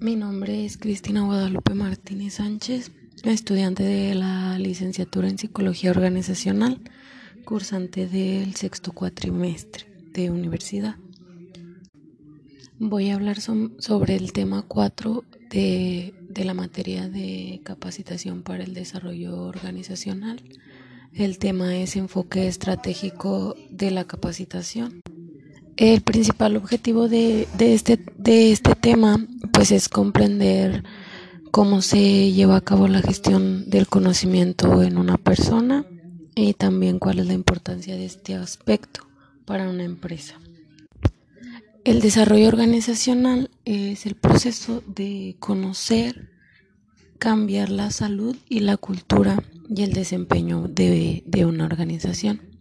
Mi nombre es Cristina Guadalupe Martínez Sánchez, estudiante de la licenciatura en Psicología Organizacional, cursante del sexto cuatrimestre de universidad. Voy a hablar sobre el tema 4 de, de la materia de capacitación para el desarrollo organizacional. El tema es enfoque estratégico de la capacitación. El principal objetivo de, este, de este tema pues es comprender cómo se lleva a cabo la gestión del conocimiento en una persona y también cuál es la importancia de este aspecto para una empresa. El desarrollo organizacional es el proceso de conocer, cambiar la salud y la cultura y el desempeño de, de una organización.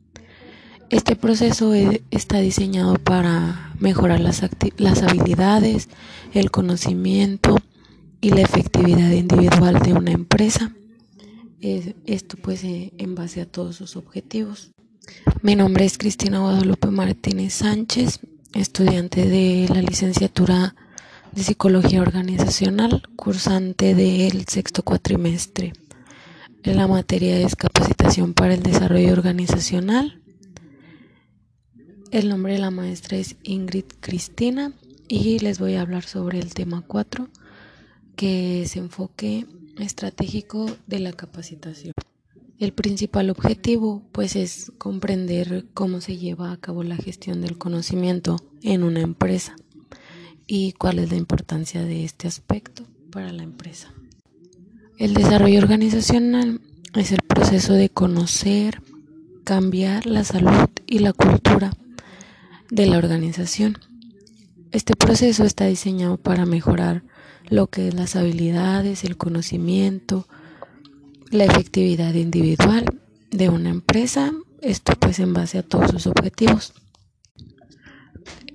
Este proceso e, está diseñado para mejorar las, las habilidades, el conocimiento y la efectividad individual de una empresa. Esto pues eh, en base a todos sus objetivos. Mi nombre es Cristina Guadalupe Martínez Sánchez, estudiante de la licenciatura de Psicología Organizacional, cursante del sexto cuatrimestre. La materia es capacitación para el desarrollo organizacional el nombre de la maestra es Ingrid Cristina y les voy a hablar sobre el tema 4, que es enfoque estratégico de la capacitación. El principal objetivo pues es comprender cómo se lleva a cabo la gestión del conocimiento en una empresa y cuál es la importancia de este aspecto para la empresa. El desarrollo organizacional es el proceso de conocer, cambiar la salud y la cultura de la organización. Este proceso está diseñado para mejorar lo que es las habilidades, el conocimiento, la efectividad individual de una empresa, esto pues en base a todos sus objetivos.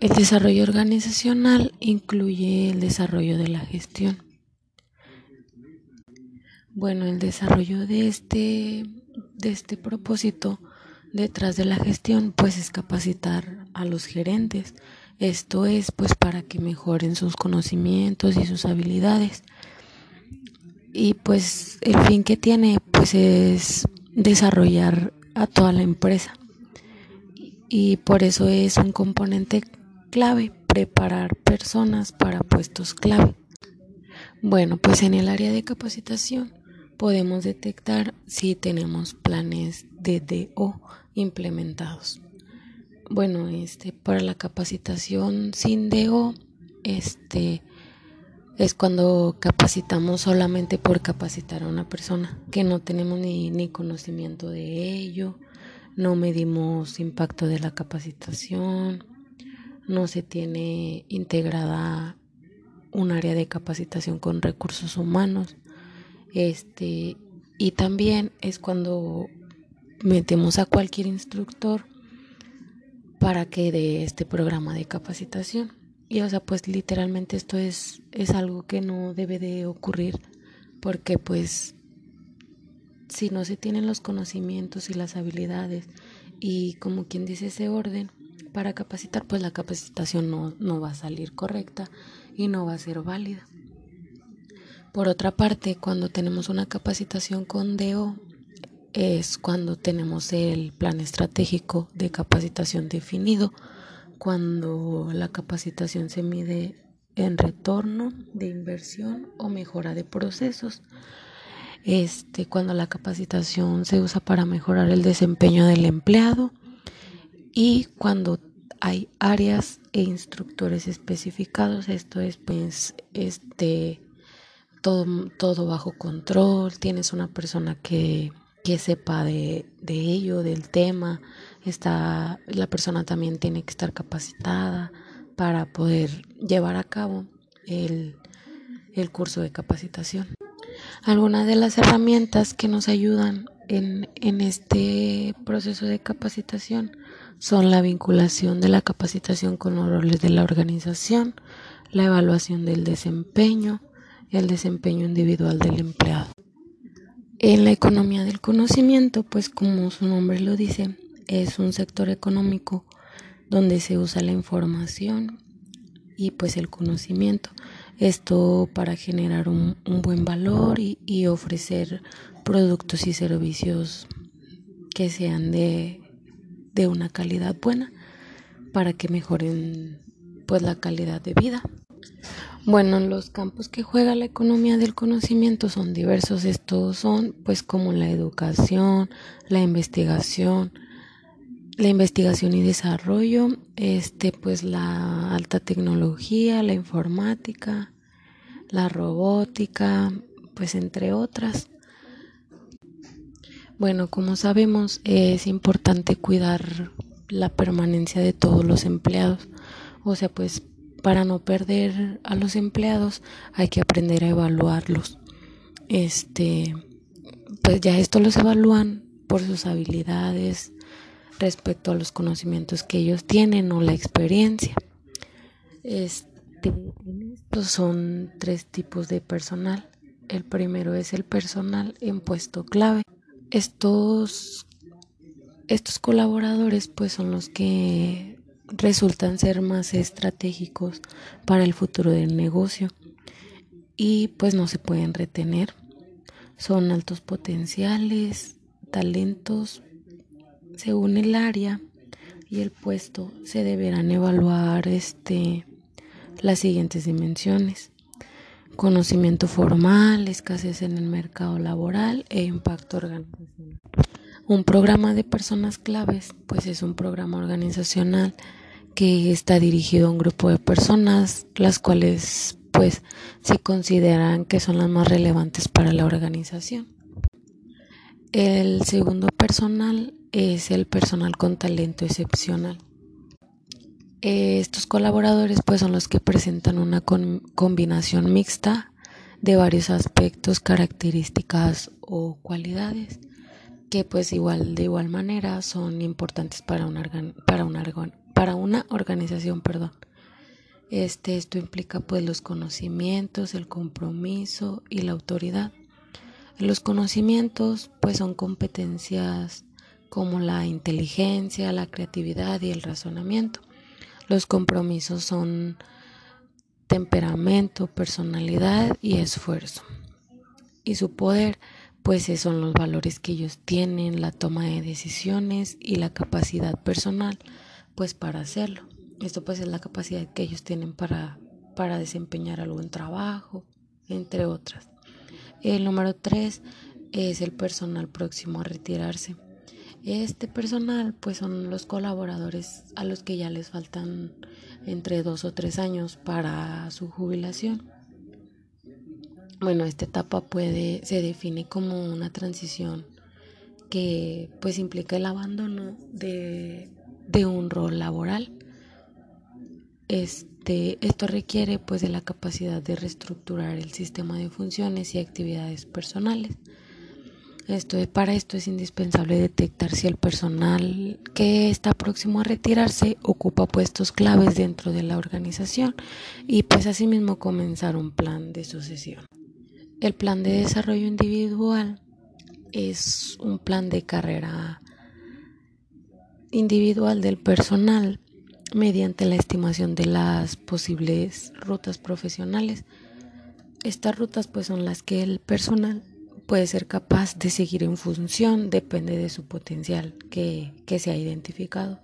El desarrollo organizacional incluye el desarrollo de la gestión. Bueno, el desarrollo de este, de este propósito detrás de la gestión pues es capacitar a los gerentes. Esto es pues para que mejoren sus conocimientos y sus habilidades. Y pues el fin que tiene pues es desarrollar a toda la empresa. Y por eso es un componente clave preparar personas para puestos clave. Bueno, pues en el área de capacitación podemos detectar si tenemos planes de DO implementados. Bueno, este para la capacitación sin DO este es cuando capacitamos solamente por capacitar a una persona, que no tenemos ni, ni conocimiento de ello, no medimos impacto de la capacitación, no se tiene integrada un área de capacitación con recursos humanos. Este, y también es cuando metemos a cualquier instructor para que dé este programa de capacitación. Y o sea, pues literalmente esto es, es algo que no debe de ocurrir porque pues si no se tienen los conocimientos y las habilidades y como quien dice ese orden para capacitar, pues la capacitación no, no va a salir correcta y no va a ser válida. Por otra parte, cuando tenemos una capacitación con DO, es cuando tenemos el plan estratégico de capacitación definido, cuando la capacitación se mide en retorno de inversión o mejora de procesos. Este, cuando la capacitación se usa para mejorar el desempeño del empleado y cuando hay áreas e instructores especificados, esto es pues este todo, todo bajo control, tienes una persona que que sepa de, de, ello, del tema. Está, la persona también tiene que estar capacitada para poder llevar a cabo el, el curso de capacitación. Algunas de las herramientas que nos ayudan en, en este proceso de capacitación son la vinculación de la capacitación con los roles de la organización, la evaluación del desempeño, el desempeño individual del empleado. En la economía del conocimiento, pues como su nombre lo dice, es un sector económico donde se usa la información y pues el conocimiento. Esto para generar un, buen valor y, ofrecer productos y servicios que sean de, de una calidad buena para que mejoren pues la calidad de vida. Bueno, los campos que juega la economía del conocimiento son diversos. Estos son pues como la educación, la investigación, la investigación y desarrollo, este pues la alta tecnología, la informática, la robótica, pues entre otras. Bueno, como sabemos, es importante cuidar la permanencia de todos los empleados. O sea, pues para no perder a los empleados hay que aprender a evaluarlos. Este, pues ya esto los evalúan por sus habilidades respecto a los conocimientos que ellos tienen o la experiencia. Este, estos son tres tipos de personal. El primero es el personal en puesto clave. Estos estos colaboradores pues son los que resultan ser más estratégicos para el futuro del negocio y pues no se pueden retener. Son altos potenciales, talentos según el área y el puesto se deberán evaluar este las siguientes dimensiones. Conocimiento formal, escasez en el mercado laboral e impacto organizacional. Un programa de personas claves, pues es un programa organizacional que está dirigido a un grupo de personas, las cuales pues se consideran que son las más relevantes para la organización. El segundo personal es el personal con talento excepcional. Estos colaboradores pues son los que presentan una combinación mixta de varios aspectos, características o cualidades que pues igual de igual manera son importantes para una para para una organización, perdón. Este, esto implica pues los conocimientos, el compromiso y la autoridad. Los conocimientos pues son competencias como la inteligencia, la creatividad y el razonamiento. Los compromisos son temperamento, personalidad y esfuerzo. Y su poder pues son los valores que ellos tienen, la toma de decisiones y la capacidad personal pues para hacerlo. Esto pues es la capacidad que ellos tienen para, para desempeñar algún trabajo, entre otras. El número tres es el personal próximo a retirarse. Este personal pues son los colaboradores a los que ya les faltan entre dos o tres años para su jubilación. Bueno, esta etapa puede, se define como una transición que pues implica el abandono de de un rol laboral. Este, esto requiere pues de la capacidad de reestructurar el sistema de funciones y actividades personales. Esto, para esto es indispensable detectar si el personal que está próximo a retirarse ocupa puestos claves dentro de la organización y pues asimismo comenzar un plan de sucesión. El plan de desarrollo individual es un plan de carrera individual del personal mediante la estimación de las posibles rutas profesionales. Estas rutas pues son las que el personal puede ser capaz de seguir en función, depende de su potencial que, se ha identificado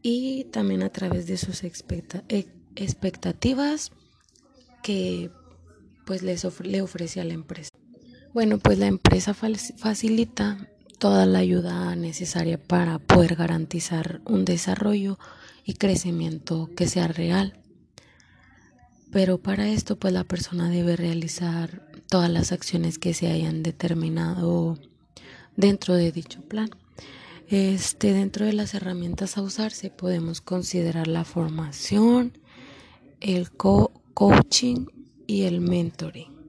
y también a través de sus e, expectativas que pues les le ofrece a la empresa. Bueno, pues la empresa facilita toda la ayuda necesaria para poder garantizar un desarrollo y crecimiento que sea real. Pero para esto pues la persona debe realizar todas las acciones que se hayan determinado dentro de dicho plan. Este, dentro de las herramientas a usarse podemos considerar la formación, el coaching y el mentoring.